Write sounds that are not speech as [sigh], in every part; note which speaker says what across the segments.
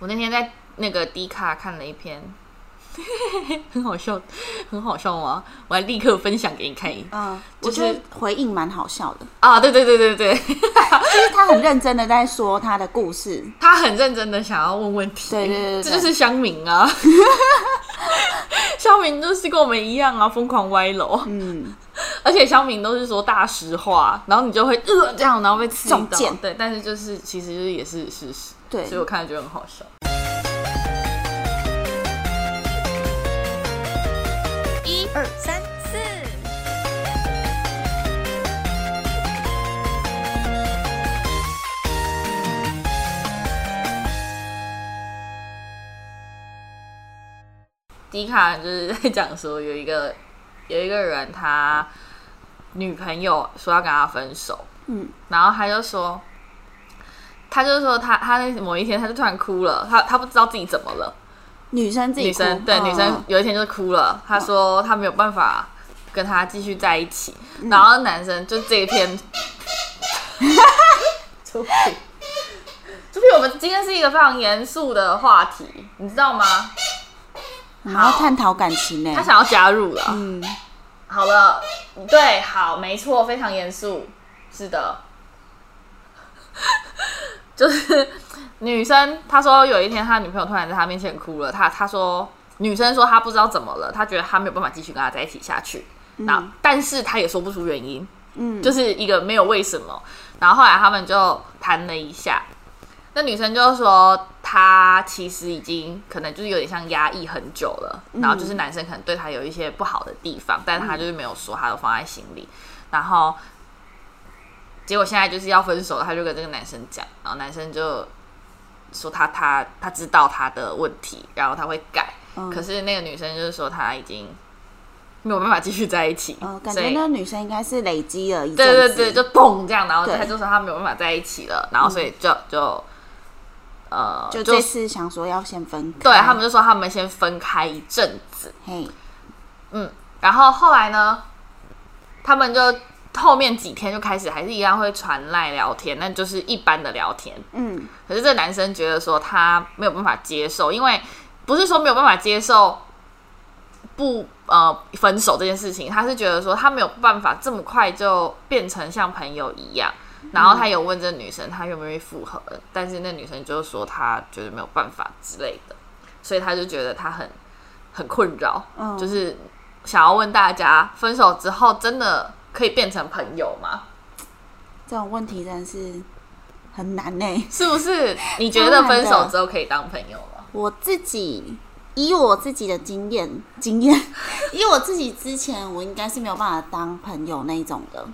Speaker 1: 我那天在那个迪卡看了一篇，很好笑，很好笑吗？我还立刻分享给你看一
Speaker 2: 嗯，
Speaker 1: 就是
Speaker 2: 我觉得回应蛮好笑的，
Speaker 1: 啊！对对对对对，[laughs]
Speaker 2: 就是他很认真的在说他的故事，[laughs]
Speaker 1: 他很认真的想要问问题，
Speaker 2: 对对对对
Speaker 1: 这就是乡民啊，[laughs] 乡民就是跟我们一样啊，疯狂歪楼，
Speaker 2: 嗯，
Speaker 1: 而且乡民都是说大实话，然后你就会呃这样，然后被刺到
Speaker 2: 中箭
Speaker 1: 对，但是就是其实就是也是事实，
Speaker 2: 对。
Speaker 1: 所以我看了觉得很好笑。
Speaker 3: 一二三四，
Speaker 1: 迪卡就是在讲说有一个有一个人他女朋友说要跟他分手，
Speaker 2: 嗯，
Speaker 1: 然后他就说，他就说他他那某一天他就突然哭了，他他不知道自己怎么了，
Speaker 2: 女生自己
Speaker 1: 女生
Speaker 2: 哭
Speaker 1: 对、
Speaker 2: 嗯。
Speaker 1: 女生有一天就哭了，他说他没有办法跟他继续在一起，
Speaker 2: 嗯。
Speaker 1: 然后男生就这一天，[laughs] 出品，出品，我们今天是一个非常严肃的话题，你知道吗？
Speaker 2: 我们要探讨感情呢
Speaker 1: 他，想要加入了，
Speaker 2: 嗯，
Speaker 1: 好了，对，好，没错，非常严肃，是的，就是女生，她说有一天她女朋友突然在她面前哭了，她她说女生说她不知道怎么了，她觉得她没有办法继续跟他在一起下去，那、但是她也说不出原因，
Speaker 2: 嗯。
Speaker 1: 就是一个没有为什么，然后后来他们就谈了一下。那女生就说，她其实已经可能就是有点像压抑很久了，然后就是男生可能对她有一些不好的地方，但是她就是没有说，她都放在心里。然后结果现在就是要分手了，她就跟这个男生讲，然后男生就说他他他知道他的问题，然后他会改。
Speaker 2: 嗯。
Speaker 1: 可是那个女生就是说他已经没有办法继续在一起，
Speaker 2: 呃，感觉那个女生应该是累积了一阵
Speaker 1: 对对对，就砰这样，然后
Speaker 2: 对
Speaker 1: 他就说他没有办法在一起了，然后所以就就呃
Speaker 2: 就这次想说要先分开，
Speaker 1: 对他们就说他们先分开一阵子，
Speaker 2: 嘿，
Speaker 1: 嗯，然后后来呢，他们就后面几天就开始还是一样会传赖聊天，那就是一般的聊天。
Speaker 2: 嗯
Speaker 1: 可是这男生觉得说他没有办法接受，因为不是说没有办法接受不呃分手这件事情，他是觉得说他没有办法这么快就变成像朋友一样。然后他有问这个女生她愿不愿意复合，但是那女生就说她觉得没有办法之类的，所以他就觉得他很很困扰，
Speaker 2: 嗯，
Speaker 1: 就是想要问大家，分手之后真的可以变成朋友吗？
Speaker 2: 这种问题真的是很难呢。
Speaker 1: 是不是？你觉得分手之后可以当朋友吗？
Speaker 2: 我自己以我自己的经验，经验，[laughs] 以我自己之前，我应该是没有办法当朋友那一种的，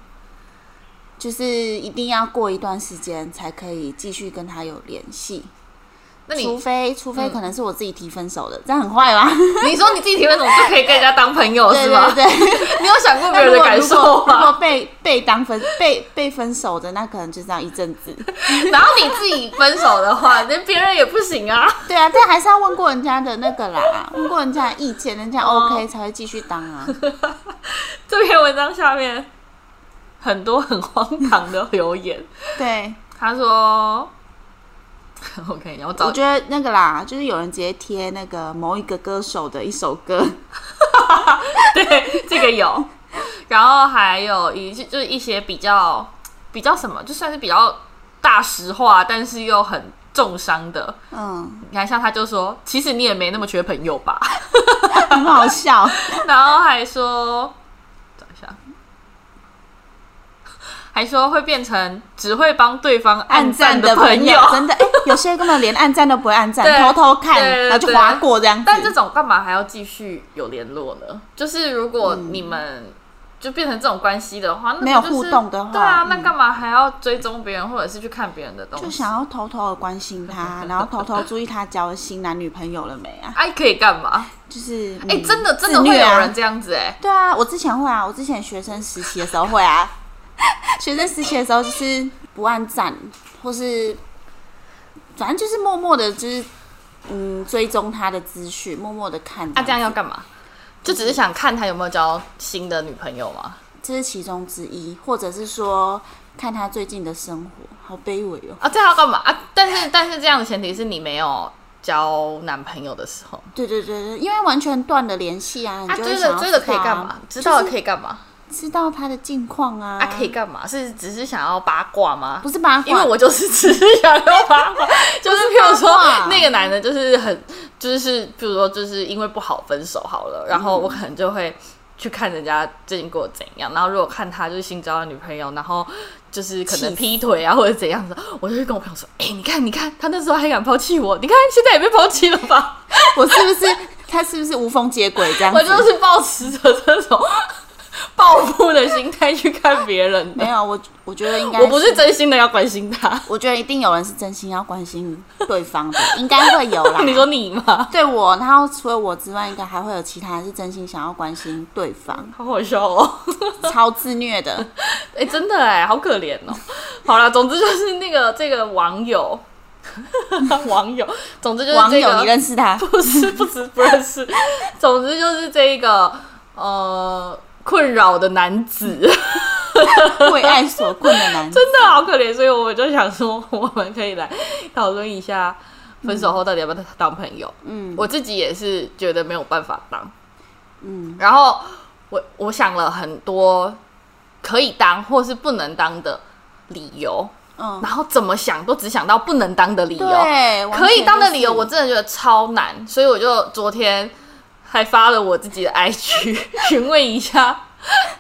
Speaker 2: 就是一定要过一段时间才可以继续跟他有联系，
Speaker 1: 那你
Speaker 2: 除非除非可能是我自己提分手的，这样很坏吧？[laughs]
Speaker 1: 你说你自己提分手就可以跟人家当朋友是吧？
Speaker 2: 对对。[laughs]
Speaker 1: 你有想过别人的感受
Speaker 2: 如果如
Speaker 1: 吗？
Speaker 2: 果被被当分被被分手的，那可能就这样一阵子。[laughs]
Speaker 1: 然后你自己分手的话，那别人也不行啊。
Speaker 2: 对啊，但还是要问过人家的那个啦，问过人家的意见，人家 OK 才会继续当啊。
Speaker 1: 这篇文章下面很多很荒唐的留言，
Speaker 2: 对，
Speaker 1: 他说 [laughs] “OK，然后找
Speaker 2: 我觉得那个啦，就是有人直接贴那个某一个歌手的一首歌，[laughs]
Speaker 1: 对这个有，然后还有一就是一些比较比较什么，就算是比较大实话，但是又很重伤的。
Speaker 2: 嗯，
Speaker 1: 你看，像他就说，其实你也没那么缺朋友吧。[laughs] ”
Speaker 2: 很好笑。
Speaker 1: 然后还说，找一下，还说会变成只会帮对方按
Speaker 2: 暗
Speaker 1: 赞
Speaker 2: 赞的
Speaker 1: 朋
Speaker 2: 朋友真的，哎、有些根本连暗赞都不会暗赞，偷偷看，
Speaker 1: 对对
Speaker 2: 然后就划过这样子。
Speaker 1: 但这种干嘛还要继续有联络呢？就是如果
Speaker 2: 嗯
Speaker 1: 你们就变成这种关系的话，
Speaker 2: 没有互动的话
Speaker 1: 对啊，
Speaker 2: 嗯
Speaker 1: 那干嘛还要追踪别人，或者是去看别人的东西？
Speaker 2: 就想要偷偷的关心他，[laughs] 然后偷偷注意他交了新男女朋友了没啊？
Speaker 1: 哎，可以干嘛？
Speaker 2: 就是，
Speaker 1: 哎、
Speaker 2: 嗯
Speaker 1: 真的真的会有人这样子哎、
Speaker 2: 对啊，我之前会啊，我之前学生实习的时候会啊，学生实习的时候就是不按赞，或是反正就是默默的，就是嗯追踪他的资讯，默默的看。
Speaker 1: 啊，这样要干嘛？就只是想看他有没有交新的女朋友吗？
Speaker 2: 这是其中之一，或者是说看他最近的生活，好卑微哦。
Speaker 1: 啊，这样要干嘛啊？但是但是这样的前提是你没有交男朋友的时候。
Speaker 2: 对对对对，因为完全断了联系啊，你
Speaker 1: 啊，
Speaker 2: 就会想要
Speaker 1: 追了追了
Speaker 2: 知道啊
Speaker 1: 可以干嘛？知道了可以干嘛？
Speaker 2: 知道他的近况啊。
Speaker 1: 啊，可以干嘛？是只是想要八卦吗？
Speaker 2: 不是八卦，
Speaker 1: 因为我就是只是想要八卦，[laughs] 就是譬如说那个男的，就是很就是譬如说就是因为不好分手好了，然后我可能就会去看人家最近过得怎样，然后如果看他就是新交的女朋友，然后就是可能劈腿啊或者怎样子，我就会跟我朋友说，哎、你看你看他那时候还敢抛弃我，你看现在也被抛弃了吧？
Speaker 2: 我是不是 [laughs] 他是不是无缝接轨这样子？
Speaker 1: 我就是抱持着这种 [laughs] 报复的心态去看别人的，
Speaker 2: 没有，我我觉得应该
Speaker 1: 我不是真心的要关心他。
Speaker 2: 我觉得一定有人是真心要关心对方的，应该会有啦。[laughs]
Speaker 1: 你说你吗？
Speaker 2: 对我，然后除了我之外，应该还会有其他人是真心想要关心对方，
Speaker 1: 好好笑哦！
Speaker 2: 超自虐的。
Speaker 1: 哎、真的哎，好可怜哦。好了，总之就是那个这个网友，[laughs] 网友，总之就是
Speaker 2: 网友，你认识他？
Speaker 1: 不是不是不认识，总之就是这一个呃困扰的男子，[laughs]
Speaker 2: 为爱所困的男子。
Speaker 1: 真的好可怜，所以我就想说，我们可以来讨论一下分手后到底要不要当朋友。
Speaker 2: 嗯。
Speaker 1: 我自己也是觉得没有办法当，
Speaker 2: 嗯。
Speaker 1: 然后我我想了很多可以当或是不能当的理由，
Speaker 2: 嗯，
Speaker 1: 然后怎么想都只想到不能当的理由。可以当的理由，我真的觉得超难，所以我就昨天还发了我自己的 IG，[laughs] 询问一下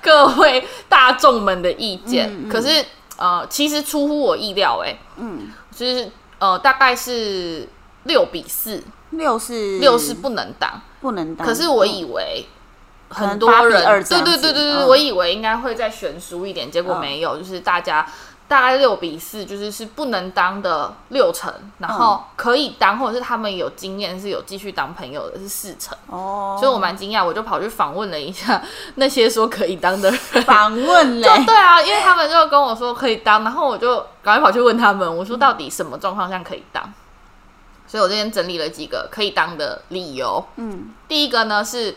Speaker 1: 各位大众们的意见。
Speaker 2: 嗯嗯
Speaker 1: 可是呃，其实出乎我意料、欸，
Speaker 2: 全就是嗯，
Speaker 1: 就是呃，大概是六比四，
Speaker 2: 六是
Speaker 1: 六是不能当。
Speaker 2: 不能当。
Speaker 1: 可是我以
Speaker 2: 嗯
Speaker 1: 为很多
Speaker 2: 8比2
Speaker 1: 人，对对对对对，
Speaker 2: 嗯
Speaker 1: 我以为应该会再悬殊一点，结果
Speaker 2: 嗯
Speaker 1: 没有，就是大家大概六比四，就是是不能当的六成，然后可以当或者是他们有经验是有继续当朋友的是四成，
Speaker 2: 哦，
Speaker 1: 所以我蛮惊讶，我就跑去访问了一下 [laughs] 那些说可以当的人。
Speaker 2: 访问嘞。
Speaker 1: 就，对啊，因为他们就跟我说可以当，然后我就赶快跑去问他们，我说到底什么状况下可以当？所以我这边整理了几个可以当的理由。
Speaker 2: 嗯。
Speaker 1: 第一个呢是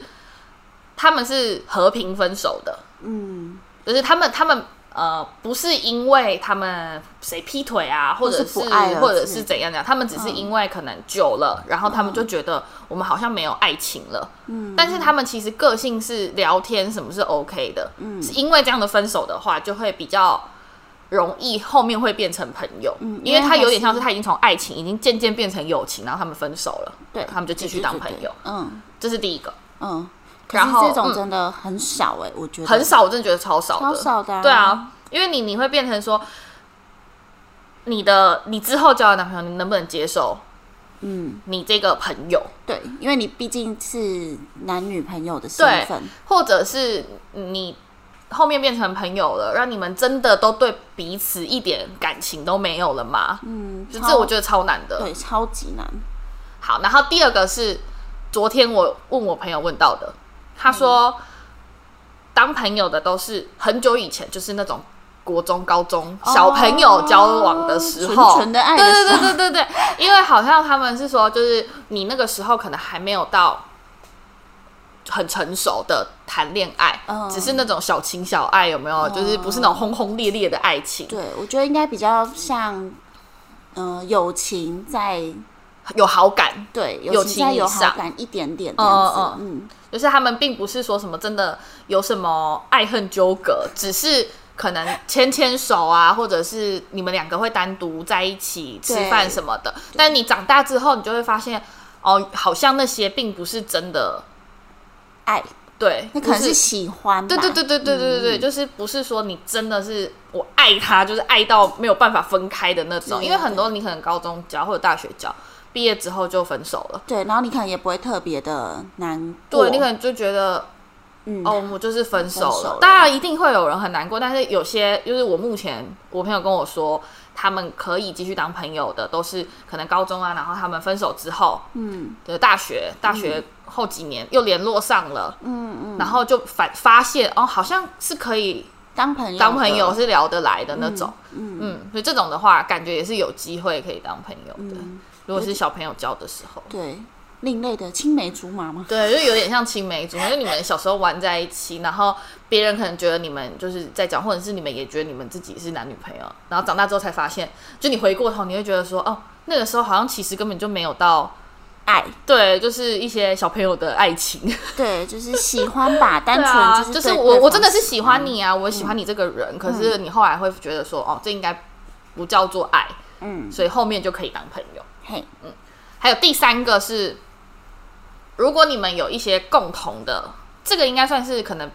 Speaker 1: 他们是和平分手的，
Speaker 2: 嗯，
Speaker 1: 就是他们他们呃不是因为他们谁劈腿啊，或者
Speaker 2: 或是不爱
Speaker 1: 或者是怎样讲，他们只是因为可能久了，然后他们就觉得我们好像没有爱情了，
Speaker 2: 嗯。
Speaker 1: 但是他们其实个性是聊天什么是 OK 的，
Speaker 2: 嗯。
Speaker 1: 是因为这样的分手的话，就会比较。容易后面会变成朋友，
Speaker 2: 嗯
Speaker 1: 因为他有点像
Speaker 2: 是
Speaker 1: 是他已经从爱情已经渐渐变成友情，然后他们分手了，
Speaker 2: 对，
Speaker 1: 他们就继续当朋友，
Speaker 2: 嗯。
Speaker 1: 这是第一个。
Speaker 2: 嗯，可
Speaker 1: 然后
Speaker 2: 这种
Speaker 1: 嗯。
Speaker 2: 真的很少哎，我觉得。
Speaker 1: 很少，我真的觉得超少的，
Speaker 2: 超少的啊。
Speaker 1: 对啊，因为你你会变成说，你的你之后交的男朋友，你能不能接受？
Speaker 2: 嗯，
Speaker 1: 你这个朋友，
Speaker 2: 对，因为你毕竟是男女朋友的身份，
Speaker 1: 或者是你后面变成朋友了，让你们真的都对彼此一点感情都没有了吗？
Speaker 2: 嗯，
Speaker 1: 就这我觉得超难的。
Speaker 2: 对超级难，
Speaker 1: 好，然后第二个是昨天我问我朋友问到的，他说、当朋友的都是很久以前，就是那种国中、高中小朋友交往的时候，
Speaker 2: 哦纯纯的爱的
Speaker 1: 对对对对对对，因为好像他们是说，就是你那个时候可能还没有到。很成熟的谈恋爱，
Speaker 2: 嗯。
Speaker 1: 只是那种小情小爱，有没有？就是不是那种轰轰烈烈的爱情，
Speaker 2: 对我觉得应该比较像，呃，友情在
Speaker 1: 有好感，
Speaker 2: 对，
Speaker 1: 友
Speaker 2: 情有好感一点点，嗯嗯嗯，
Speaker 1: 就是他们并不是说什么真的有什么爱恨纠葛，只是可能牵牵手啊，或者是你们两个会单独在一起吃饭什么的。但你长大之后，你就会发现，哦，好像那些并不是真的
Speaker 2: 爱。
Speaker 1: 对，
Speaker 2: 那可能是喜欢。
Speaker 1: 对对对对对对对、就是不是说你真的是我爱他，就是爱到没有办法分开的那种。因为很多你可能高中教或者大学教，毕业之后就分手了。
Speaker 2: 对，然后你可能也不会特别的难过，
Speaker 1: 对你可能就觉得
Speaker 2: 嗯。
Speaker 1: 哦，我就是分手了。
Speaker 2: 分手了。
Speaker 1: 当然一定会有人很难过，但是有些就是我目前我朋友跟我说，他们可以继续当朋友的，都是可能高中啊，然后他们分手之后
Speaker 2: 嗯。
Speaker 1: 的大学，大学后几年又联络上了，
Speaker 2: 嗯嗯，
Speaker 1: 然后就反发现哦，好像是可以
Speaker 2: 当朋友
Speaker 1: 当朋友。是聊得来的那种。
Speaker 2: 嗯。
Speaker 1: 嗯，所以这种的话，感觉也是有机会可以当朋友的。
Speaker 2: 嗯，
Speaker 1: 如果是小朋友教的时候，
Speaker 2: 对，另类的青梅竹马吗？
Speaker 1: 对，就有点像青梅竹马，就你们小时候玩在一起，然后别人可能觉得你们就是在讲，或者是你们也觉得你们自己是男女朋友，然后长大之后才发现，就你回过头，你会觉得说，哦，那个时候好像其实根本就没有到
Speaker 2: 爱，
Speaker 1: 对，就是一些小朋友的爱情。
Speaker 2: 对，就是喜欢吧，单纯 [laughs]
Speaker 1: 就是我我真的是喜
Speaker 2: 喜
Speaker 1: 欢你啊，我喜欢你这个人，可是你后来会觉得说，哦，这应该不叫做爱，
Speaker 2: 嗯，
Speaker 1: 所以后面就可以当朋友。
Speaker 2: 嘿，
Speaker 1: 还有第三个是，如果你们有一些共同的，这个应该算是可能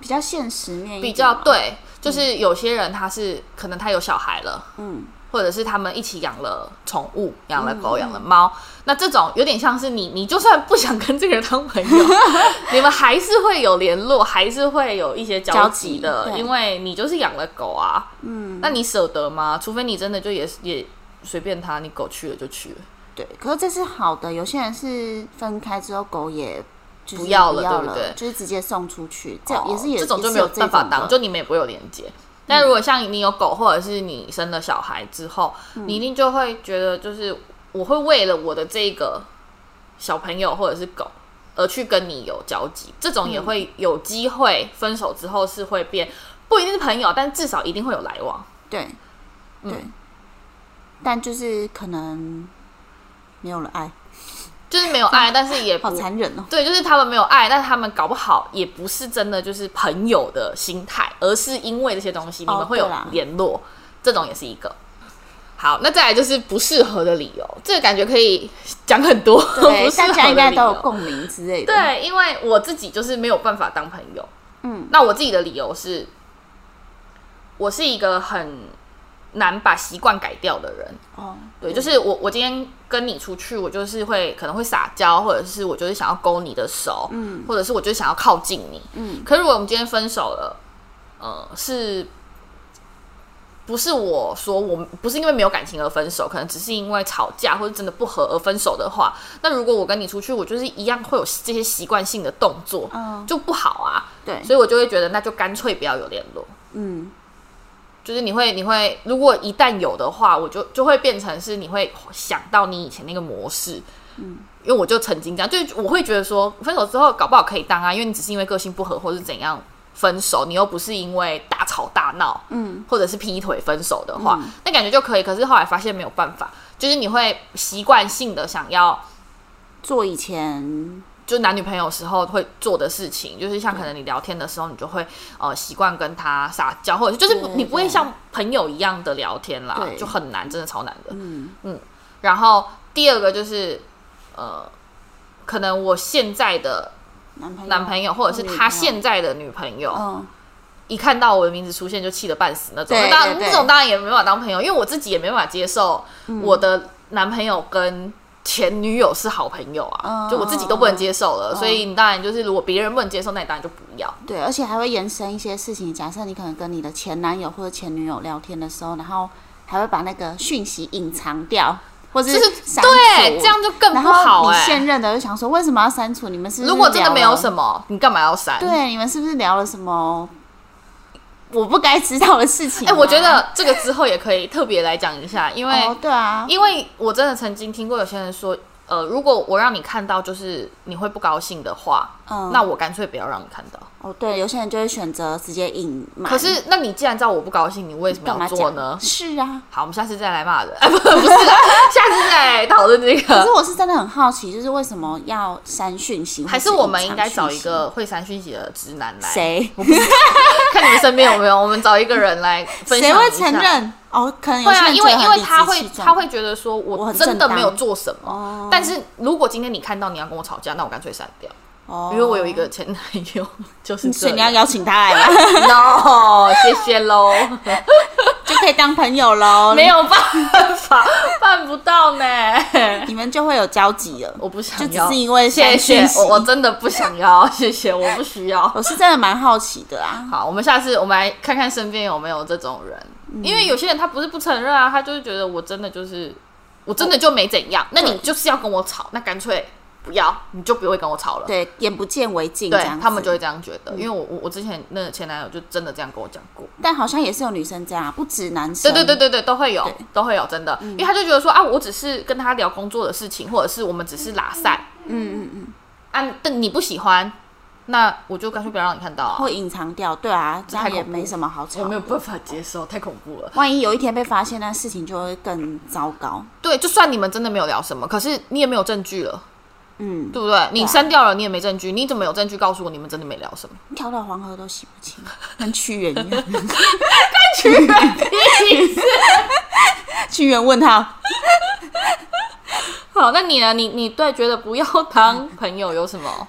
Speaker 2: 比较现实面
Speaker 1: 比较对，就是有些人他是可能他有小孩了，
Speaker 2: 嗯，
Speaker 1: 或者是他们一起养了宠物，养了狗，养了猫，那这种有点像是你，你就算不想跟这个人当朋友，[laughs] 你们还是会有联络，还是会有一些交
Speaker 2: 交集
Speaker 1: 集的，
Speaker 2: 对。
Speaker 1: 因为你就是养了狗啊，嗯，那你舍得吗？除非你真的就也也随便他，你狗去了就去了。
Speaker 2: 对，可是这是好的，有些人是分开之后狗也。就是
Speaker 1: 不要了对不对
Speaker 2: 就是直接送出去，这样
Speaker 1: 哦
Speaker 2: 也是也
Speaker 1: 这种就没有办法当，就你们也不会有连接。但如果像你有狗，或者是你生了小孩之后，
Speaker 2: 嗯
Speaker 1: 你一定就会觉得，就是我会为了我的这个小朋友或者是狗而去跟你有交集，这种
Speaker 2: 嗯
Speaker 1: 也会有机会分手之后是会变，不一定是朋友，但至少一定会有来往。
Speaker 2: 对，
Speaker 1: 嗯
Speaker 2: 对，但就是可能没有了爱，
Speaker 1: 就是没有爱，[laughs] 但是也
Speaker 2: 好残忍哦。
Speaker 1: 对，就是他们没有爱，但他们搞不好也不是真的就是朋友的心态，而是因为这些东西你
Speaker 2: 哦
Speaker 1: 们会有联络，这种也是一个。好，那再来就是不适合的理由，这个感觉可以讲很多，
Speaker 2: 对，[laughs] 大家应该都有共鸣之类的。，
Speaker 1: 对，因为我自己就是没有办法当朋友。
Speaker 2: 嗯，
Speaker 1: 那我自己的理由是，我是一个很难把习惯改掉的人。
Speaker 2: 哦，
Speaker 1: 对，就是我我今天跟你出去，我就是会可能会撒娇，或者是我就是想要勾你的手，
Speaker 2: 嗯
Speaker 1: 或者是我就是想要靠近你。
Speaker 2: 嗯，
Speaker 1: 可是如果我们今天分手了，呃，是不是我说我不是因为没有感情而分手，可能只是因为吵架或者真的不和而分手的话，那如果我跟你出去，我就是一样会有这些习惯性的动作，
Speaker 2: 嗯，
Speaker 1: 就不好啊。
Speaker 2: 对，
Speaker 1: 所以我就会觉得那就干脆不要有联络。
Speaker 2: 嗯，
Speaker 1: 就是你会，你会，如果一旦有的话，我就就会变成是你会想到你以前那个模式，嗯，因为我就曾经这样，就我会觉得说，分手之后搞不好可以当啊，因为你只是因为个性不合或是怎样分手，你又不是因为大吵大闹，
Speaker 2: 嗯，
Speaker 1: 或者是劈腿分手的话，那感觉就可以。可是后来发现没有办法，就是你会习惯性的想要
Speaker 2: 做以前
Speaker 1: 就男女朋友时候会做的事情，就是像可能你聊天的时候，你就会呃习惯跟他撒娇，或者就是你不会像朋友一样的聊天啦，就很难，真的超难的。
Speaker 2: 嗯。
Speaker 1: 然后第二个就是呃，可能我现在的
Speaker 2: 男朋友
Speaker 1: 男朋友或者是他现在的女朋友，
Speaker 2: 嗯。
Speaker 1: 一看到我的名字出现就气得半死那种，那当然那种当然也没办法当朋友，因为我自己也没办法接受
Speaker 2: 嗯。
Speaker 1: 我的男朋友跟前女友是好朋友啊，
Speaker 2: 嗯
Speaker 1: 就我自己都不能接受了，
Speaker 2: 嗯
Speaker 1: 所以你当然就是如果别人不能接受，那你当然就不要。
Speaker 2: 对，而且还会延伸一些事情。假设你可能跟你的前男友或者前女友聊天的时候，然后还会把那个讯息隐藏掉，或者
Speaker 1: 就是对，这样就更
Speaker 2: 然
Speaker 1: 不好
Speaker 2: 后你
Speaker 1: 哎、
Speaker 2: 现任的就想说，为什么要删除？你们是
Speaker 1: 如果真的没有什？
Speaker 2: 么，
Speaker 1: 你干嘛要删？
Speaker 2: 对，你们是不是聊了什么我不该知道的事情
Speaker 1: 哎、
Speaker 2: 啊？
Speaker 1: 我觉得这个之后也可以特别来讲一下，因为、
Speaker 2: 哦，对啊，
Speaker 1: 因为我真的曾经听过有些人说，呃，如果我让你看到就是你会不高兴的话，
Speaker 2: 嗯，
Speaker 1: 那我干脆不要让你看到。
Speaker 2: 哦，对，有些人就会选择直接隐瞒。
Speaker 1: 可是，那你既然知道我不高兴，你为什么要做呢？
Speaker 2: 是啊，
Speaker 1: 好，我们下次再来骂人，哎，[laughs] 不，不是，下次再来讨论这个
Speaker 2: 可是。我是真的很好奇，就是为什么要删讯息？
Speaker 1: 还是我们应该找一个会删讯息的直男来？
Speaker 2: 谁？[laughs]
Speaker 1: 看你们身边有没有？我们找一个人来分享。
Speaker 2: 谁会承？认？哦，可能有
Speaker 1: 会啊，因为因为他会他会觉得说
Speaker 2: 我
Speaker 1: 真的没有做什么，
Speaker 2: 哦
Speaker 1: 但是如果今天你看到你要跟我吵架，那我干脆删掉，
Speaker 2: 哦，
Speaker 1: 因为我有一个前男友 [laughs] 就是这
Speaker 2: 所以你要。邀请他来吗？[laughs]
Speaker 1: no，谢谢喽，[laughs]
Speaker 2: 就可以当朋友喽。
Speaker 1: 没有办法，办不到呢。
Speaker 2: 你们就会有交集了。
Speaker 1: 我不想
Speaker 2: 就只，是因为
Speaker 1: 谢谢我，我真的不想要，谢谢，我不需要。
Speaker 2: 我是真的蛮好奇的啊。
Speaker 1: 好，我们下次我们来看看身边有没有这种人，因为有些人他不是不承认啊，他就是觉得我真的就是我真的就没怎样，那你就是要跟我吵，那干脆不要，你就不会跟我吵了。
Speaker 2: 对，眼不见为净，这
Speaker 1: 对
Speaker 2: 样
Speaker 1: 他们就会这样觉得，因为我我我之前那个前男友就真的这样跟我讲过，
Speaker 2: 但好像也是有女生这样，不止男生。
Speaker 1: 对对对对对，都会有都会有，真的，因为他就觉得说啊，我只是跟他聊工作的事情，或者是我们只是拉散
Speaker 2: 嗯嗯嗯，
Speaker 1: 啊，但你不喜欢，那我就干脆不要让你看到啊，
Speaker 2: 会隐藏掉，对啊，这样也没什么好吵。
Speaker 1: 我没有办法接受，太恐怖了。
Speaker 2: 万一有一天被发现，那事情就会更糟糕。
Speaker 1: 对，就算你们真的没有聊什么，可是你也没有证据了，
Speaker 2: 嗯，
Speaker 1: 对不对？你删掉了，你也没证据，你怎么有证据告诉我你们真的没聊什么？
Speaker 2: 跳到黄河都洗不清，跟屈原一样。
Speaker 1: 屈原
Speaker 2: 屈原问他，[laughs]
Speaker 1: 好，那你呢？你你对觉得不要当朋友有什么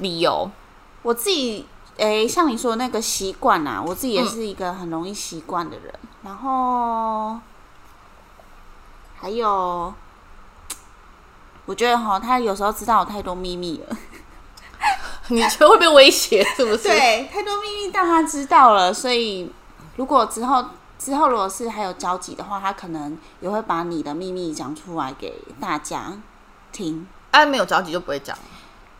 Speaker 1: 理由？
Speaker 2: 我自己诶、像你说的那个习惯啊，我自己也是一个很容易习惯的人。然后还有，我觉得哈，他有时候知道我太多秘密了。[laughs]
Speaker 1: 你觉得会被威胁是不是？，
Speaker 2: 对，太多秘密让他知道了，所以如果之后之后如果是还有交集的话，他可能也会把你的秘密讲出来给大家听。
Speaker 1: 啊，没有交集就不会讲。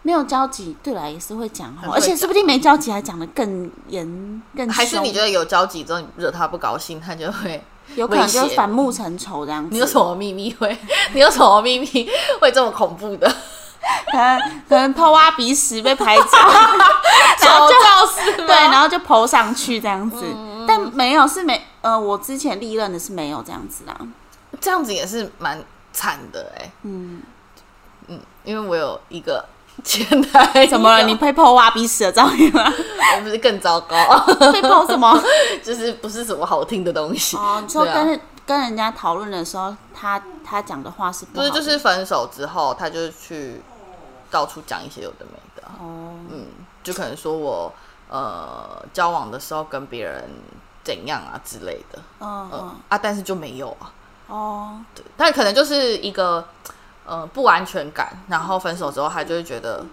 Speaker 2: 没有交集，对啦，也是会讲话，而且说不定没交集还讲的更严更凶，
Speaker 1: 还是你觉得有交集之后，你惹他不高兴，他就会？
Speaker 2: 有可能就反目成仇这样子？
Speaker 1: 你有什么秘密会？[laughs] 你有什么秘密会这么恐怖的？[laughs]
Speaker 2: 可能可能偷挖鼻屎被拍照，[laughs] 然后就对，然后就抛上去这样子，
Speaker 1: 嗯
Speaker 2: 但没有是没呃，我之前历任的是没有这样子啦，
Speaker 1: 这样子也是蛮惨的哎、
Speaker 2: 嗯，
Speaker 1: 嗯，因为我有一个前男友，
Speaker 2: 怎么了？你被抛挖鼻屎的照片吗？
Speaker 1: 我不是更糟糕，
Speaker 2: 被抛什么？[laughs]
Speaker 1: 就是不是什么好听的东西。
Speaker 2: 哦，你说
Speaker 1: 对啊。
Speaker 2: 跟、跟人家讨论的时候，他他讲的话是不
Speaker 1: 不是，就是分手之后，他就去到处讲一些有的没的。啊，
Speaker 2: 哦，
Speaker 1: 嗯，就可能说我呃交往的时候跟别人怎样啊之类的，嗯啊，但是就没有啊，
Speaker 2: 哦，
Speaker 1: 对，但可能就是一个呃不安全感，然后分手之后，他就会觉得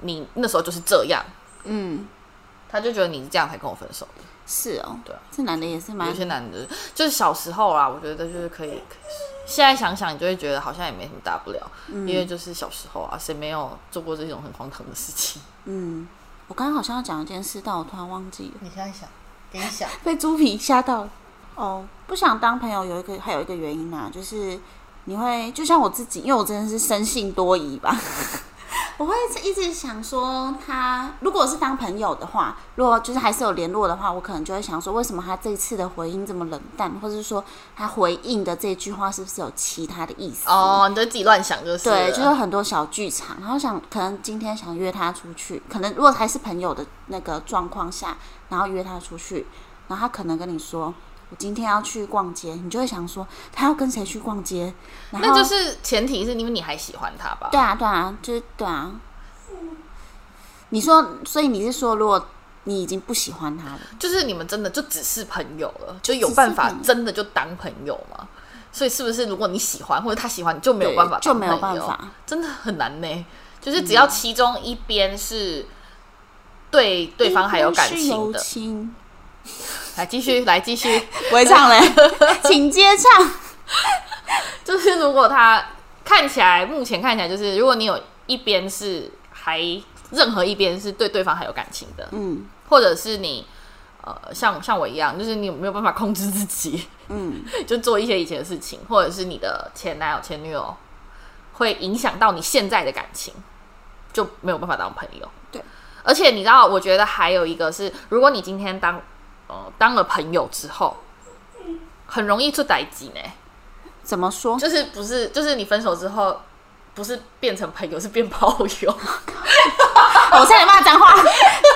Speaker 1: 你那时候就是这样，
Speaker 2: 嗯，
Speaker 1: 他就觉得你是这样才跟我分手的。
Speaker 2: 是哦，
Speaker 1: 对啊
Speaker 2: 这男的也是蛮
Speaker 1: 有些男的就是小时候啦，我觉得就是可以，现在想想你就会觉得好像也没什么大不了，因为就是小时候啊，谁没有做过这种很荒唐的事情？[laughs]
Speaker 2: 嗯，我刚刚好像要讲一件事，但我突然忘记了，
Speaker 1: 你现在想，给你想，[laughs]
Speaker 2: 被猪皮吓到了。哦，不想当朋友有一个还有一个原因啊，就是你会就像我自己，因为我真的是生性多疑吧，[laughs] 我会一直想说他如果是当朋友的话，如果就是还是有联络的话，我可能就会想说，为什么他这次的回应这么冷淡，或者是说他回应的这句话是不是有其他的意思？
Speaker 1: 哦，你就自己乱想就是，
Speaker 2: 对，就是很多小剧场，然后想可能今天想约他出去，可能如果还是朋友的那个状况下，然后约他出去，然后他可能跟你说我今天要去逛街，你就会想说他要跟谁去逛街，
Speaker 1: 那就是前提是因为你还喜欢他吧？
Speaker 2: 对啊对啊，就是对啊。你说，所以你是说，如果你已经不喜欢他了，
Speaker 1: 就是你们真的就只是朋友了，就有办法真的就当朋友吗？所以是不是如果你喜欢或者他喜欢，你就没有办法
Speaker 2: 就没有办法，
Speaker 1: 真的很难呢。就是只要其中一边是对对方还有感情的，
Speaker 2: 情 [laughs]
Speaker 1: 来继续来继续，
Speaker 2: 不会唱嘞，[laughs] 请接唱。[laughs]
Speaker 1: 就是如果他看起来目前看起来就是，如果你有一边是还任何一边是对对方还有感情的，
Speaker 2: 嗯
Speaker 1: 或者是你呃像像我一样，就是你没有办法控制自己，
Speaker 2: 嗯，[laughs]
Speaker 1: 就做一些以前的事情，或者是你的前男友前女友会影响到你现在的感情，就没有办法当朋友。
Speaker 2: 对，
Speaker 1: 而且你知道，我觉得还有一个是，如果你今天当呃当了朋友之后，很容易出歹机呢。
Speaker 2: 怎么说？
Speaker 1: 就是不是就是你分手之后，不是变成朋友，是变炮友，[laughs]
Speaker 2: 我差点骂脏话，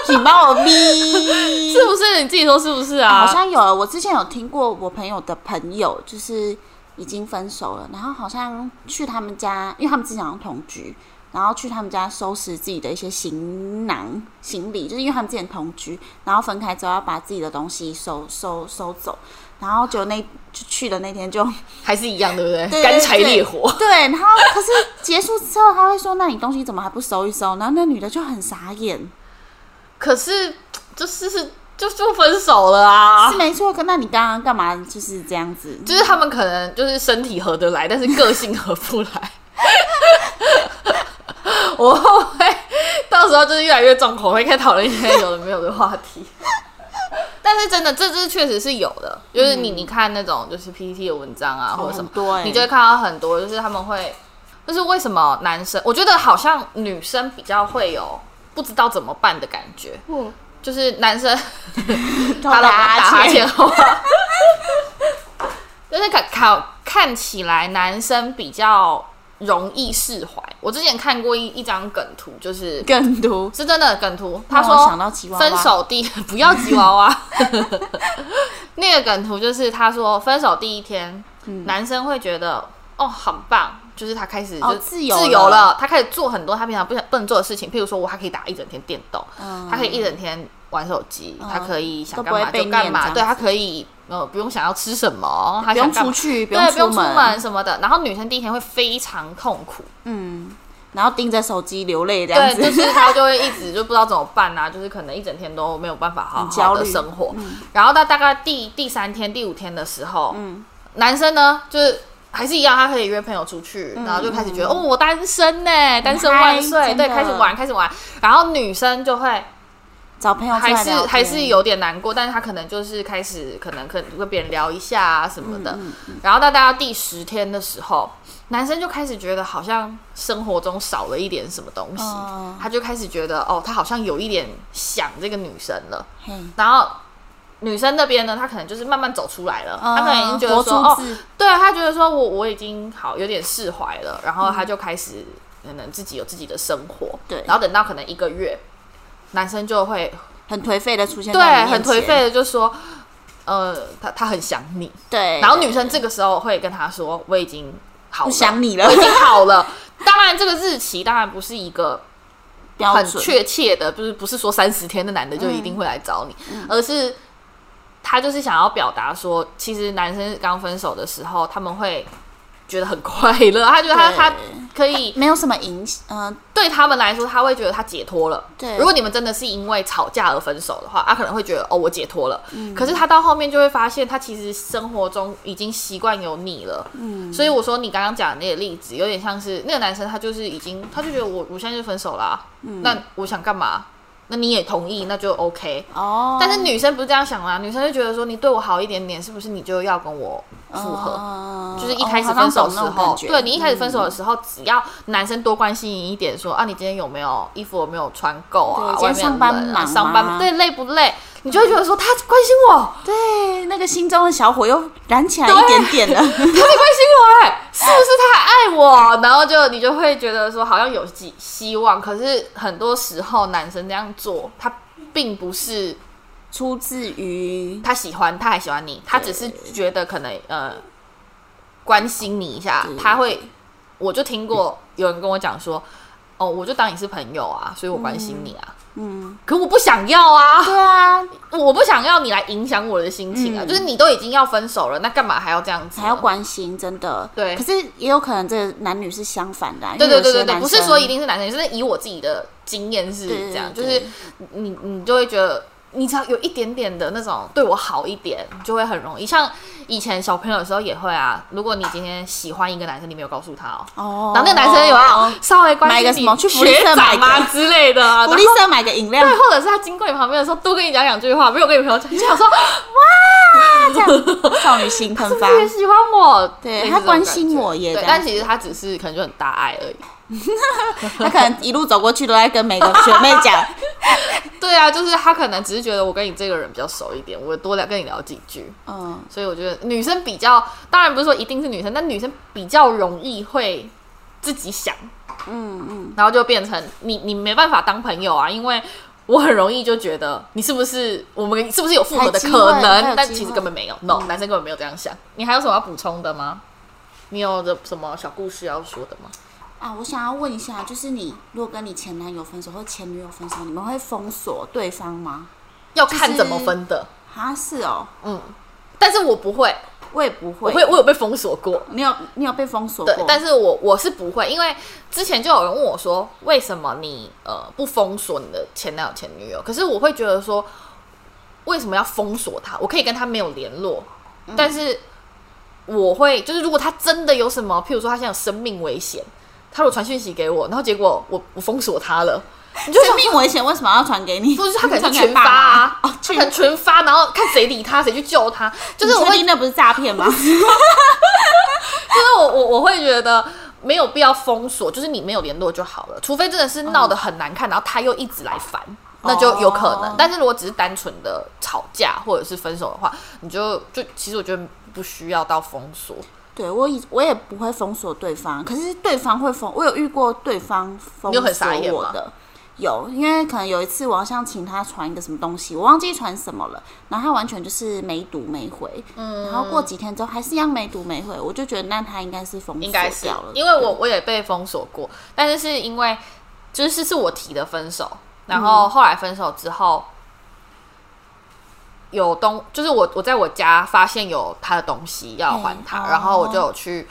Speaker 2: 你帮我逼。[laughs]
Speaker 1: 是不是？你自己说是不是啊？
Speaker 2: 好像有，我之前有听过我朋友的朋友，就是已经分手了，然后好像去他们家，因为他们之前好像同居，然后去他们家收拾自己的一些行囊、行李，就是因为他们之前同居，然后分开之后要把自己的东西收收收走，然后就那就去的那天就 [laughs]
Speaker 1: 还是一样，对不对？
Speaker 2: 对
Speaker 1: 干柴烈火。
Speaker 2: 对，然后可是结束之后他会说：“那你东西怎么还不收一收？”然后那女的就很傻眼，
Speaker 1: 可是就是是就就分手了啊
Speaker 2: 是。没错，可那你刚刚干嘛就是这样子？
Speaker 1: 就是他们可能就是身体合得来，但是个性合不来。[laughs] [laughs] 我会到时候就是越来越重口，味开始讨论一些有的没有的话题。[laughs] 但是真的，这支确实是有的，就是你你看那种就是 PPT 的文章啊，或者什么你就会看到很多，就是他们会就是为什么男生，我觉得好像女生比较会有不知道怎么办的感觉，
Speaker 2: 嗯，
Speaker 1: 就是男生 [laughs] 打
Speaker 2: 打哈欠。
Speaker 1: 就是看看看起来男生比较容易释怀。我之前看过一一张梗图，就是
Speaker 2: 梗图。
Speaker 1: 是真的梗图，他说
Speaker 2: 想到吉娃娃。
Speaker 1: 分手第不要吉娃娃，[laughs] 那个梗图就是他说分手第一天，男生会觉得哦很棒，就是他开始就
Speaker 2: 哦自由
Speaker 1: 自由
Speaker 2: 了
Speaker 1: 了，他开始做很多他平常不想不能做的事情，譬如说我还可以打一整天电动，
Speaker 2: 嗯。
Speaker 1: 他可以一整天玩手机，他可以想干嘛就干嘛，对他可以呃不用想要吃什么，他
Speaker 2: 不用
Speaker 1: 想
Speaker 2: 出去，不
Speaker 1: 用出
Speaker 2: 出
Speaker 1: 门什么的。然后女生第一天会非常痛苦，
Speaker 2: 嗯，然后盯着手机流泪这样
Speaker 1: 对，
Speaker 2: 子，
Speaker 1: 就是他就会一直就不知道怎么办啊，就是可能一整天都没有办法好好的生活。然后到大概第第三天、第五天的时候，男生呢就是。还是一样，他可以约朋友出去，然后就开始觉得、哦，我单身呢，单身万岁，对，开始玩，开始玩。然后女生就会
Speaker 2: 找朋友
Speaker 1: 还是还是有点难过，但是他可能就是开始可能可能跟别人聊一下啊什么的。
Speaker 2: 嗯
Speaker 1: 然后到大家第十天的时候，男生就开始觉得好像生活中少了一点什么东西，
Speaker 2: 哦。
Speaker 1: 他就开始觉得哦，他好像有一点想这个女生了。
Speaker 2: 嘿。
Speaker 1: 然后女生那边呢，她可能就是慢慢走出来了，她可能已经觉得说哦，对他觉得说我我已经好有点释怀了，然后他就开始可能自己有自己的生活，
Speaker 2: 对。
Speaker 1: 然后等到可能一个月，男生就会
Speaker 2: 很颓废的出现
Speaker 1: 对很颓废的就说，呃，他他很想你，
Speaker 2: 对，
Speaker 1: 然后女生这个时候会跟他说我已经好了，
Speaker 2: 不想你了。
Speaker 1: 我已经好了。当然，这个日期当然不是一个很确切的，就是不是说三十天的男的就一定会来找你，
Speaker 2: 嗯。
Speaker 1: 而是他就是想要表达说，其实男生刚分手的时候，他们会觉得很快乐，他觉得他他可以
Speaker 2: 没有什么影响，嗯、
Speaker 1: 对他们来说，他会觉得他解脱了。
Speaker 2: 对
Speaker 1: 如果你们真的是因为吵架而分手的话，他可能会觉得哦，我解脱了。
Speaker 2: 嗯
Speaker 1: 可是他到后面就会发现，他其实生活中已经习惯有你了。嗯，所以我说你刚刚讲的那个例子，有点像是那个男生，他就是已经，他就觉得我我现在就分手啦、
Speaker 2: 嗯
Speaker 1: 那我想干嘛？那你也同意，那就 OK。
Speaker 2: 哦，
Speaker 1: 但是女生不是这样想啦，女生就觉得说你对我好一点点，是不是你就要跟我复合？
Speaker 2: 哦
Speaker 1: 就是一开始分手的时候，对你一开始分手的
Speaker 2: 嗯
Speaker 1: 时候，只要男生多关心你一点，说啊，你今天有没有衣服有没有穿够啊？外面
Speaker 2: 对今天上班
Speaker 1: 冷啊
Speaker 2: 忙
Speaker 1: 上班
Speaker 2: 吗
Speaker 1: 对累不累？你就会觉得说他关心我，
Speaker 2: 对那个心中的小火又燃起来一点点了，
Speaker 1: 他在关心我哎、是不是他还爱我？然后就你就会觉得说好像有希希望，可是很多时候男生这样做，他并不是
Speaker 2: 出自于
Speaker 1: 他喜欢，他还喜欢你，他只是觉得可能呃关心你一下，他会，我就听过有人跟我讲说，哦，我就当你是朋友啊，所以我关心你啊，
Speaker 2: 嗯，
Speaker 1: 可我不想要啊，
Speaker 2: 对啊，
Speaker 1: 我不想要你来影响我的心情啊，
Speaker 2: 嗯
Speaker 1: 就是你都已经要分手了，那干嘛还要这样子呢？
Speaker 2: 还要关心，真的。
Speaker 1: 对
Speaker 2: 可是也有可能这个男女是相反的、啊。
Speaker 1: 对对对对对，不是说一定是男生，就是以我自己的经验是
Speaker 2: 对
Speaker 1: 这样，就是你你就会觉得。你只要有一点点的那种对我好一点，你就会很容易。像以前小朋友的时候也会啊。如果你今天喜欢一个男生，你没有告诉他哦，
Speaker 2: 哦，
Speaker 1: 然后那个男生有啊稍微关心
Speaker 2: 买个
Speaker 1: 你
Speaker 2: 什么去福利
Speaker 1: 学
Speaker 2: 社买个
Speaker 1: 长啊之类的啊，
Speaker 2: 福利社买个饮料，
Speaker 1: 对，或者是他经过你旁边的时候，多跟你讲两句话，没有跟你朋友讲，你就想说 [laughs]
Speaker 2: 这样少女心喷发
Speaker 1: 特。别喜欢我，
Speaker 2: 对他关心我耶
Speaker 1: 对，但其实他只是可能就很大爱而已。[laughs]
Speaker 2: 他可能一路走过去都在跟每个学妹讲，[laughs]
Speaker 1: 对啊，就是他可能只是觉得我跟你这个人比较熟一点，我多聊跟你聊几句。
Speaker 2: 嗯，
Speaker 1: 所以我觉得女生比较，当然不是说一定是女生，但女生比较容易会自己想，
Speaker 2: 嗯嗯，
Speaker 1: 然后就变成你你没办法当朋友啊，因为我很容易就觉得你是不是我们是不是有复合的可能，但其实根本没有，no，男生根本没有这样想。你还有什么要补充的吗？你有的什么小故事要说的吗？
Speaker 2: 啊，我想要问一下，就是你如果跟你前男友分手或前女友分手，你们会封锁对方吗？
Speaker 1: 要看怎么分的，
Speaker 2: 啊，是哦，
Speaker 1: 嗯，但是我不会，
Speaker 2: 我也不会，
Speaker 1: 我会我有被封锁过，
Speaker 2: 你有你有被封锁
Speaker 1: 对
Speaker 2: 过？，
Speaker 1: 但是我我是不会，因为之前就有人问我说，为什么你呃不封锁你的前男友前女友？可是我会觉得说，为什么要封锁他？我可以跟他没有联络，
Speaker 2: 嗯
Speaker 1: 但是我会就是如果他真的有什么，譬如说他现在有生命危险，他如果传讯息给我，然后结果我我封锁他了，你就
Speaker 2: 生
Speaker 1: 想
Speaker 2: 命危险为什么要传给你？
Speaker 1: 不是他可能 [laughs]
Speaker 2: 传
Speaker 1: 群发啊，
Speaker 2: 哦，
Speaker 1: 他可能群发，然后看谁理他，谁去救他，就是我
Speaker 2: 你确
Speaker 1: 会
Speaker 2: 那不是诈骗吗？[laughs]
Speaker 1: 就是我我我会觉得没有必要封锁，就是你没有联络就好了，除非真的是闹得很难看，然后他又一直来烦。那就有可能，
Speaker 2: 哦
Speaker 1: 但是如果只是单纯的吵架或者是分手的话，你就就其实我觉得不需要到封锁。
Speaker 2: 对我以我也不会封锁对方，可是对方会封，我有遇过对方封锁我的。有，因为可能有一次我好像请他传一个什么东西，我忘记传什么了，然后他完全就是没读没回，嗯，然后过几天之后还是一样没读没回，我就觉得那他应该是封锁
Speaker 1: 应该是
Speaker 2: 掉了，
Speaker 1: 因为我我也被封锁过，但是是因为就是是我提的分手，然后后来分手之后。有东，就是我我在我家发现有他的东西要还他，
Speaker 2: 嘿
Speaker 1: 然后我
Speaker 2: 哦
Speaker 1: 就有去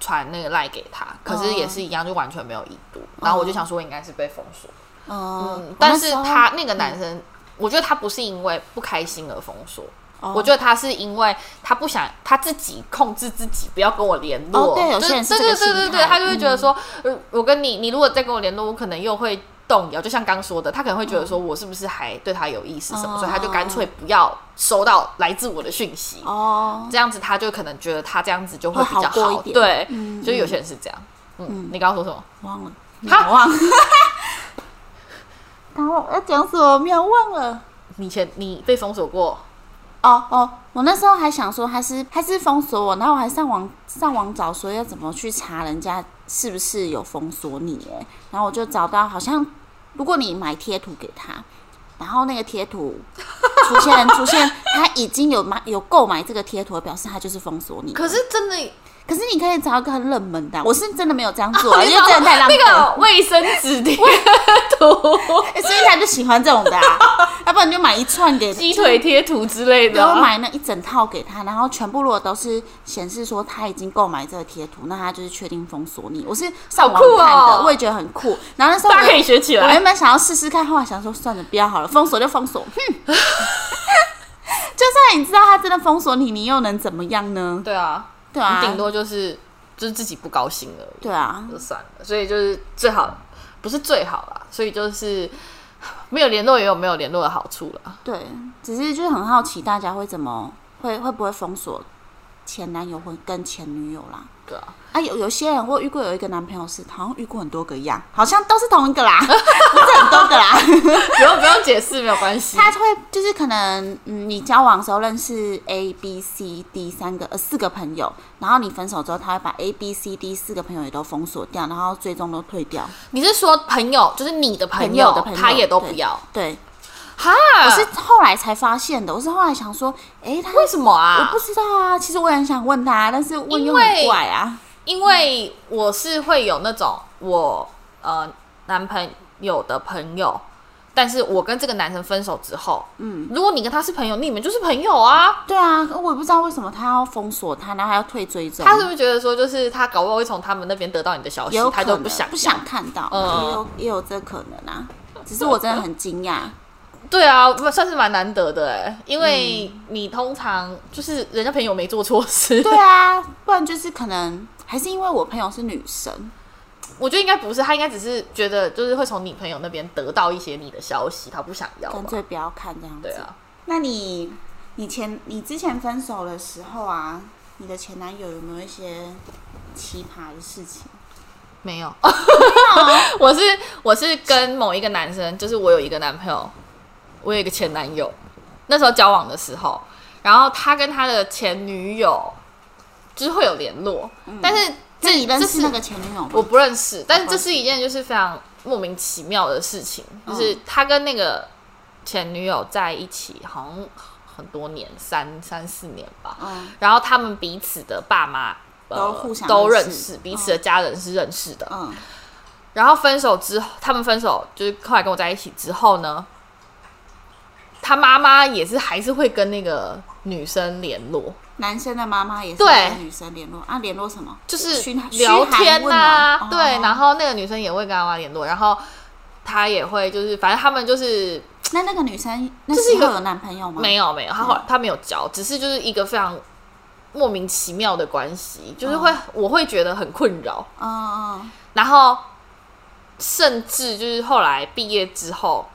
Speaker 1: 传那个赖给他，可是也是一样，就完全没有已读。然后我就想说，应该是被封锁。
Speaker 2: 嗯。
Speaker 1: 嗯，，但是他那个男生，我觉得他不是因为不开心而封锁，
Speaker 2: 哦。
Speaker 1: 我觉得他是因为他不想他自己控制自己，不要跟我联络。
Speaker 2: 哦对
Speaker 1: 对对
Speaker 2: 这个心
Speaker 1: 对对他就会觉得说，呃，我跟你，你如果再跟我联络，我可能又会动摇。就像刚说的，他可能会觉得说我是不是还对他有意思什么，
Speaker 2: 哦
Speaker 1: 所以他就干脆不要收到来自我的讯息。
Speaker 2: 哦，
Speaker 1: 这样子他就可能觉得他这样子就会比较
Speaker 2: 会好一点
Speaker 1: 对，
Speaker 2: 嗯
Speaker 1: 就有些人是这样。嗯，你刚刚说什么？
Speaker 2: 忘了，
Speaker 1: 哈
Speaker 2: 我忘了，[laughs] 刚我要讲什么没有忘了。
Speaker 1: 你前你被封锁过？
Speaker 2: 哦哦，我那时候还想说还是还是封锁我，然后我还上网上网找说要怎么去查人家是不是有封锁你哎，然后我就找到好像如果你买贴图给他，然后那个贴图出现出现他已经有买有购买这个贴图，表示他就是封锁你。
Speaker 1: 可是真的
Speaker 2: 可是你可以找一个很冷门的啊，我是真的没有这样做因为真的太浪费
Speaker 1: 那
Speaker 2: 了。
Speaker 1: 个卫生纸贴 [laughs] 图、
Speaker 2: 欸所以他就喜欢这种的啊，[laughs] 要不然你就买一串给
Speaker 1: 鸡腿贴图之类的
Speaker 2: 然后
Speaker 1: 啊。
Speaker 2: 买那一整套给他，然后全部如果都是显示说他已经购买这个贴图，那他就是确定封锁你。我是上网看的，
Speaker 1: 哦
Speaker 2: 我也觉得很酷。然后那时候我
Speaker 1: 大家可以学起来我。
Speaker 2: 原本想要试试看，后来想说算了，不要好了，封锁就封锁。哼，[laughs] 就算你知道他真的封锁你，你又能怎么样呢？
Speaker 1: 对啊，
Speaker 2: 对啊，
Speaker 1: 你顶多就是就是自己不高兴而已，
Speaker 2: 对啊，
Speaker 1: 就算了。所以就是最好不是最好啦，所以就是没有联络也有没有联络的好处了。
Speaker 2: 对，只是就是很好奇大家会怎么会会不会封锁前男友或跟前女友啦？
Speaker 1: 对啊，
Speaker 2: 啊，有有些人我遇过有一个男朋友是好像遇过很多个一样，好像都是同一个啦，[laughs] 不是很多个啦。[laughs]
Speaker 1: 不用不用解释，没有关系。
Speaker 2: 他会就是可能嗯，你交往的时候认识 A、B、C、D 三个呃四个朋友，然后你分手之后，他会把 A、B、C、D 四个朋友也都封锁掉，然后最终都退掉。
Speaker 1: 你是说朋友，就是你的朋
Speaker 2: 朋友的朋友
Speaker 1: 他也都不要
Speaker 2: 对，
Speaker 1: 哈？
Speaker 2: 我是后来才发现的，我是后来想说，诶，他
Speaker 1: 为什么啊？
Speaker 2: 我不知道啊，其实我也很想问他，但是问又很怪啊。
Speaker 1: 因为我是会有那种我呃男朋友的朋友，但是我跟这个男生分手之后，嗯，如果你跟他是朋友，你们就是朋友啊。
Speaker 2: 对啊，我也不知道为什么他要封锁他，然后还要退追踪。
Speaker 1: 他是不是觉得说，就是他搞不好会从他们那边得到你的消息他就不想
Speaker 2: 不想看到，
Speaker 1: 嗯
Speaker 2: 也有也有这可能啊。只是我真的很惊讶，
Speaker 1: 对啊，算是蛮难得的哎，因为你通常就是人家朋友没做错事，
Speaker 2: 对啊，不然就是可能还是因为我朋友是女生，
Speaker 1: 我觉得应该不是，他应该只是觉得就是会从你朋友那边得到一些你的消息，他不想要吧
Speaker 2: 干？脆不要看这样子。
Speaker 1: 对啊，
Speaker 2: 那你你前你之前分手的时候啊，你的前男友有没有一些奇葩的事情？
Speaker 1: 没有，[laughs] 我是我是跟某一个男生，就是我有一个男朋友，我有一个前男友，那时候交往的时候，然后他跟他的前女友就是会有联络，但是这
Speaker 2: 那你认
Speaker 1: 这是
Speaker 2: 识那个前女友吗？
Speaker 1: 我不认识，但是这是一件就是非常莫名其妙的事情，就是他跟那个前女友在一起，好像很多年，三三四年吧，
Speaker 2: 嗯，
Speaker 1: 然后他们彼此的爸妈。呃
Speaker 2: 都互相
Speaker 1: 都
Speaker 2: 认识
Speaker 1: 认识，彼此的家人是认识的。
Speaker 2: 嗯
Speaker 1: 然后分手之后，他们分手就是后来跟我在一起之后呢，他妈妈也是还是会跟那个女生联络，
Speaker 2: 男生的妈妈也是
Speaker 1: 对。
Speaker 2: 跟女生联络啊，联络什么？
Speaker 1: 就是聊天呐、
Speaker 2: 呐、哦
Speaker 1: 对，然后那个女生也会跟他妈联络，然后他也会就是，反正他们就是
Speaker 2: 那那个女生那
Speaker 1: 是一个
Speaker 2: 男朋友吗？
Speaker 1: 没有没有，他他没有。交，只是就是一个非常莫名其妙的关系，就是会、我会觉得很困扰，
Speaker 2: 嗯嗯。
Speaker 1: 然后甚至就是后来毕业之后，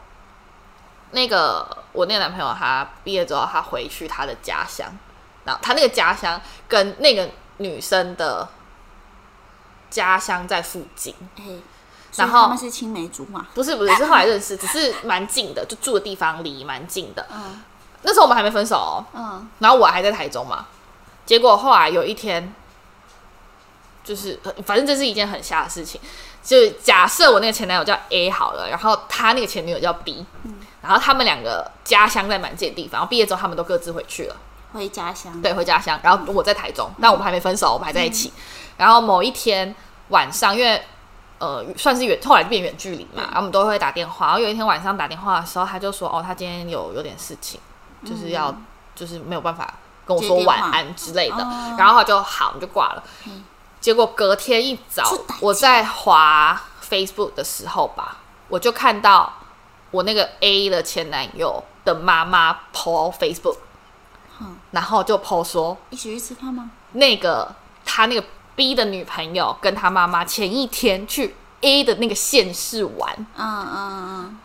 Speaker 1: 那个我那个男朋友他毕业之后，他回去他的家乡，然后他那个家乡跟那个女生的家乡在附近，
Speaker 2: 哎，
Speaker 1: 然后
Speaker 2: 他们是青梅竹马，
Speaker 1: 不是不是是后来认识，只是蛮近的，就住的地方离蛮近的。[laughs]
Speaker 2: 嗯。
Speaker 1: 那时候我们还没分手哦，
Speaker 2: 嗯。
Speaker 1: 然后我还在台中嘛，结果后来有一天，就是呃反正这是一件很瞎的事情。就假设我那个前男友叫 A 好了，然后他那个前女友叫 B，、然后他们两个家乡在蛮近的地方，然后毕业之后他们都各自回去了，
Speaker 2: 回家乡，
Speaker 1: 对，回家乡。然后我在台中，但我们还没分手，我们还在一起。然后某一天晚上，因为呃算是远，后来就变远距离嘛，然后我们都会打电话。然后有一天晚上打电话的时候，他就说：“哦，他今天有有点事情，就是要、就是没有办法跟我说晚安之类的。
Speaker 2: 哦
Speaker 1: 然后他就好，我们就挂了。
Speaker 2: 嗯
Speaker 1: 结果隔天一早我在滑 Facebook 的时候吧，我就看到我那个 A 的前男友的妈妈 po Facebook，、
Speaker 2: 嗯
Speaker 1: 然后就 po 说
Speaker 2: 一起去吃饭吗？
Speaker 1: 那个他那个 B 的女朋友跟他妈妈前一天去 A 的那个县市玩
Speaker 2: 嗯嗯嗯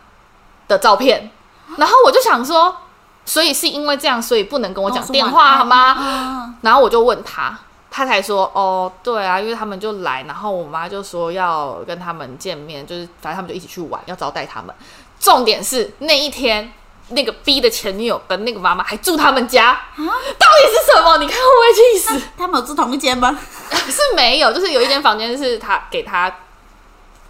Speaker 1: 的照片，然后我就想说，所以是因为这样，所以不能跟我
Speaker 2: 嗯，
Speaker 1: 讲电话好吗？
Speaker 2: 嗯
Speaker 1: 然后我就问他，他才说哦，对啊，因为他们就来，然后我妈就说要跟他们见面，就是反正他们就一起去玩，要招待他们。重点是那一天，那个 B 的前女友跟那个妈妈还住他们家，到底是什么？你看会不会气死？
Speaker 2: 他们有住同一间吗？
Speaker 1: 是没有，就是有一间房间是他给他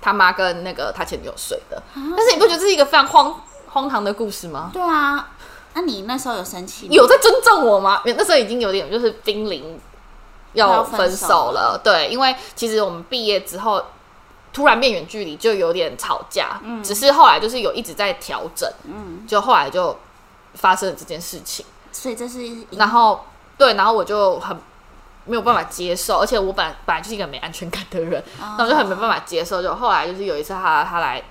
Speaker 1: 他妈跟那个他前女友睡的。但是你不觉得这是一个非常荒荒唐的故事吗？
Speaker 2: 对啊，那你那时候有生气吗？
Speaker 1: 有在尊重我吗？那时候已经有点就是濒临要
Speaker 2: 要分手
Speaker 1: 了。对，因为其实我们毕业之后突然变远距离，就有点吵架。嗯，只是后来就是有一直在调整，
Speaker 2: 嗯，
Speaker 1: 就后来就发生了这件事情。
Speaker 2: 所以这是
Speaker 1: 然后对，然后我就很没有办法接受，而且我本来本来就是一个没安全感的人，
Speaker 2: 哦
Speaker 1: 那我就很没办法接受。就后来就是有一次他他来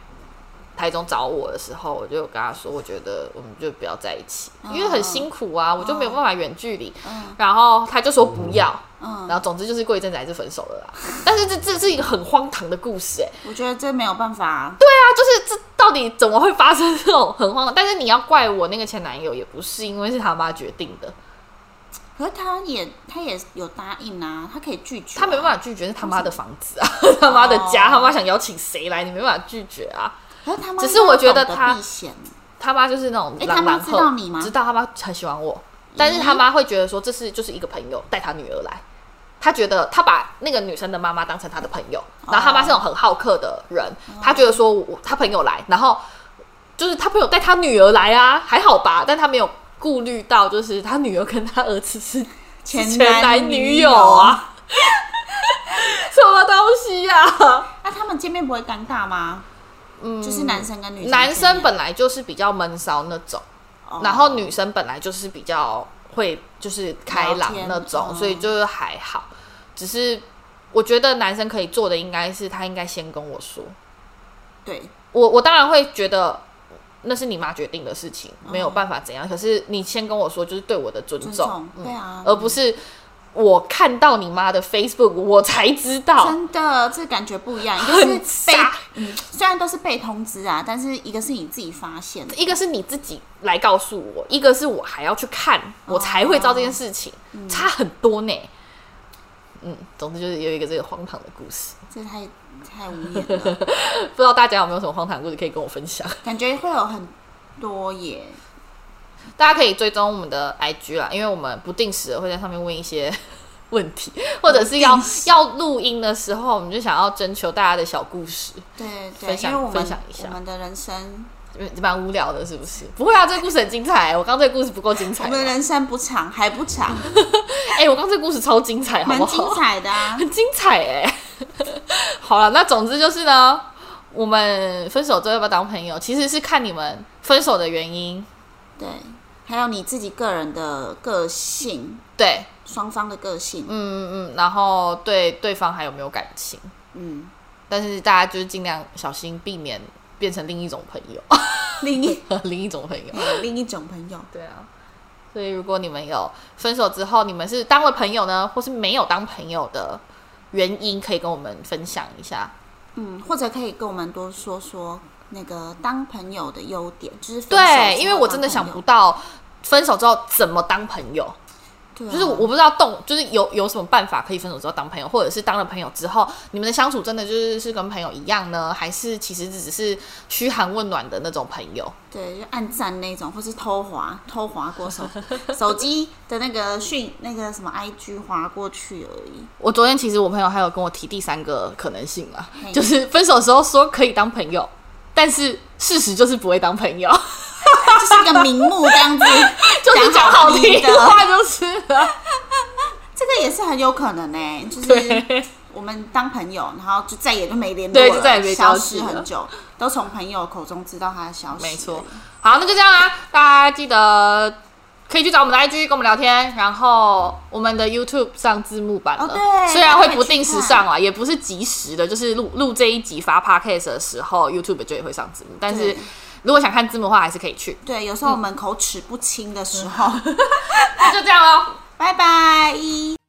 Speaker 1: 台中找我的时候，我就跟他说，我觉得我们就不要在一起，因为很辛苦啊，我就没有办法远距离。
Speaker 2: 嗯
Speaker 1: 然后他就说不要，
Speaker 2: 嗯，
Speaker 1: 然后总之就是过一阵子还是分手了啦。[laughs] 但是这这是一个很荒唐的故事、哎，
Speaker 2: 我觉得这没有办法，
Speaker 1: 对啊，就是这到底怎么会发生这种很荒唐？但是你要怪我那个前男友也不是，因为是他妈决定的。
Speaker 2: 可是他也他也有答应啊，他可以拒绝啊、
Speaker 1: 他没办法拒绝，是他妈的房子啊，[laughs] 他妈的家，
Speaker 2: 哦。
Speaker 1: 他妈想邀请谁来，你没办法拒绝啊。
Speaker 2: 可是他妈
Speaker 1: 只是我觉得他他妈就是那种
Speaker 2: 诶他妈知
Speaker 1: 狼狼后，
Speaker 2: 道你吗？
Speaker 1: 知道他妈很喜欢我，但是他妈会觉得说这是就是一个朋友带他女儿来，他觉得他把那个女生的妈妈当成他的朋友，然后他妈是那种很好客的人，他觉得说我他朋友来，然后就是他朋友带他女儿来啊，还好吧，但他没有顾虑到就是他女儿跟他儿子是
Speaker 2: 前
Speaker 1: 前男
Speaker 2: 女
Speaker 1: 女友啊。[laughs] 什么东西呀、啊？
Speaker 2: 那他们见面不会尴尬吗？嗯，就是男生跟女生，
Speaker 1: 男生本来就是比较闷骚那种，
Speaker 2: 哦
Speaker 1: 然后女生本来就是比较会就是开朗那种，
Speaker 2: 嗯
Speaker 1: 所以就是还好。只是我觉得男生可以做的应该是他应该先跟我说，
Speaker 2: 对，
Speaker 1: 我我当然会觉得那是你妈决定的事情，没有办法怎样。可是你先跟我说，就是对我的尊重，
Speaker 2: 对啊，
Speaker 1: 而不是我看到你妈的 Facebook 我才知道。
Speaker 2: 真的，这感觉不一样。[laughs] 一个
Speaker 1: 很
Speaker 2: 是被，嗯，虽然都是被通知啊，但是一个是你自己发现的，
Speaker 1: 一个是你自己来告诉我，一个是我还要去看，我才会知道这件事情，差很多呢。嗯，总之就是有一个这个荒唐的故事，
Speaker 2: 这太太无言了，[laughs]
Speaker 1: 不知道大家有没有什么荒唐的故事可以跟我分享？
Speaker 2: 感觉会有很多耶。
Speaker 1: 大家可以追踪我们的 IG 啦，因为我们不定时的会在上面问一些 [laughs] 问题，或者是要要录音的时候，我们就想要征求大家的小故事，
Speaker 2: 对对，
Speaker 1: 分享
Speaker 2: 因为我们
Speaker 1: 分享一下
Speaker 2: 我们的人生，
Speaker 1: 蛮无聊的，是不是？不会啊，这个故事很精彩，我刚刚这个故事不够精彩。
Speaker 2: 我们人生不长，还不长，[laughs]
Speaker 1: 哎、我刚刚这个故事超精彩，好
Speaker 2: 蛮
Speaker 1: 不好？
Speaker 2: 精彩的啊。[laughs]
Speaker 1: 很精彩哎。[laughs] 好了，那总之就是呢，我们分手之后要不要当朋友，其实是看你们分手的原因。
Speaker 2: 对，还有你自己个人的个性，
Speaker 1: 对，
Speaker 2: 双方的个性，
Speaker 1: 嗯嗯嗯，然后对对方还有没有感情，
Speaker 2: 嗯，
Speaker 1: 但是大家就是尽量小心，避免变成另一种朋友，
Speaker 2: 另一 [laughs]
Speaker 1: 另一种朋友。
Speaker 2: 另一种朋友，
Speaker 1: 对啊，所以如果你们有分手之后，你们是当了朋友呢，或是没有当朋友的原因，可以跟我们分享一下。
Speaker 2: 嗯，或者可以跟我们多说说那个当朋友的优点，就是
Speaker 1: 对，因为我真的想不到分手之后怎么当朋友。
Speaker 2: 对啊
Speaker 1: 就是我不知道动，就是有有什么办法可以分手之后当朋友，或者是当了朋友之后，你们的相处真的就是是跟朋友一样呢，还是其实只是嘘寒问暖的那种朋友？
Speaker 2: 对，就暗赞那种，或是偷滑偷滑过手手机的那个讯那个什么 IG 滑过去而已。
Speaker 1: 我昨天其实我朋友还有跟我提第三个可能性嘛，就是分手的时候说可以当朋友，但是事实就是不会当朋友，
Speaker 2: 就是一个名目这样子，[laughs]
Speaker 1: 就是讲好听
Speaker 2: 的，
Speaker 1: 话就是了。[laughs]
Speaker 2: 这个也是很有可能呢、就是我们当朋友，然后就再也就没联络了，
Speaker 1: 对就再也没
Speaker 2: 消失很久，都从朋友口中知道他的消息。
Speaker 1: 没错，好，那就这样啦，大家记得。可以去找我们的 IG 跟我们聊天，然后我们的 YouTube 上字幕版了，虽然会不定时上啊，也不是及时的，就是录录这一集发 Podcast 的时候，YouTube 就也会上字幕。但是
Speaker 2: 对
Speaker 1: 如果想看字幕的话，还是可以去。
Speaker 2: 对，有时候我们口齿不清的时候，
Speaker 1: 那就这样喽。
Speaker 2: 拜拜。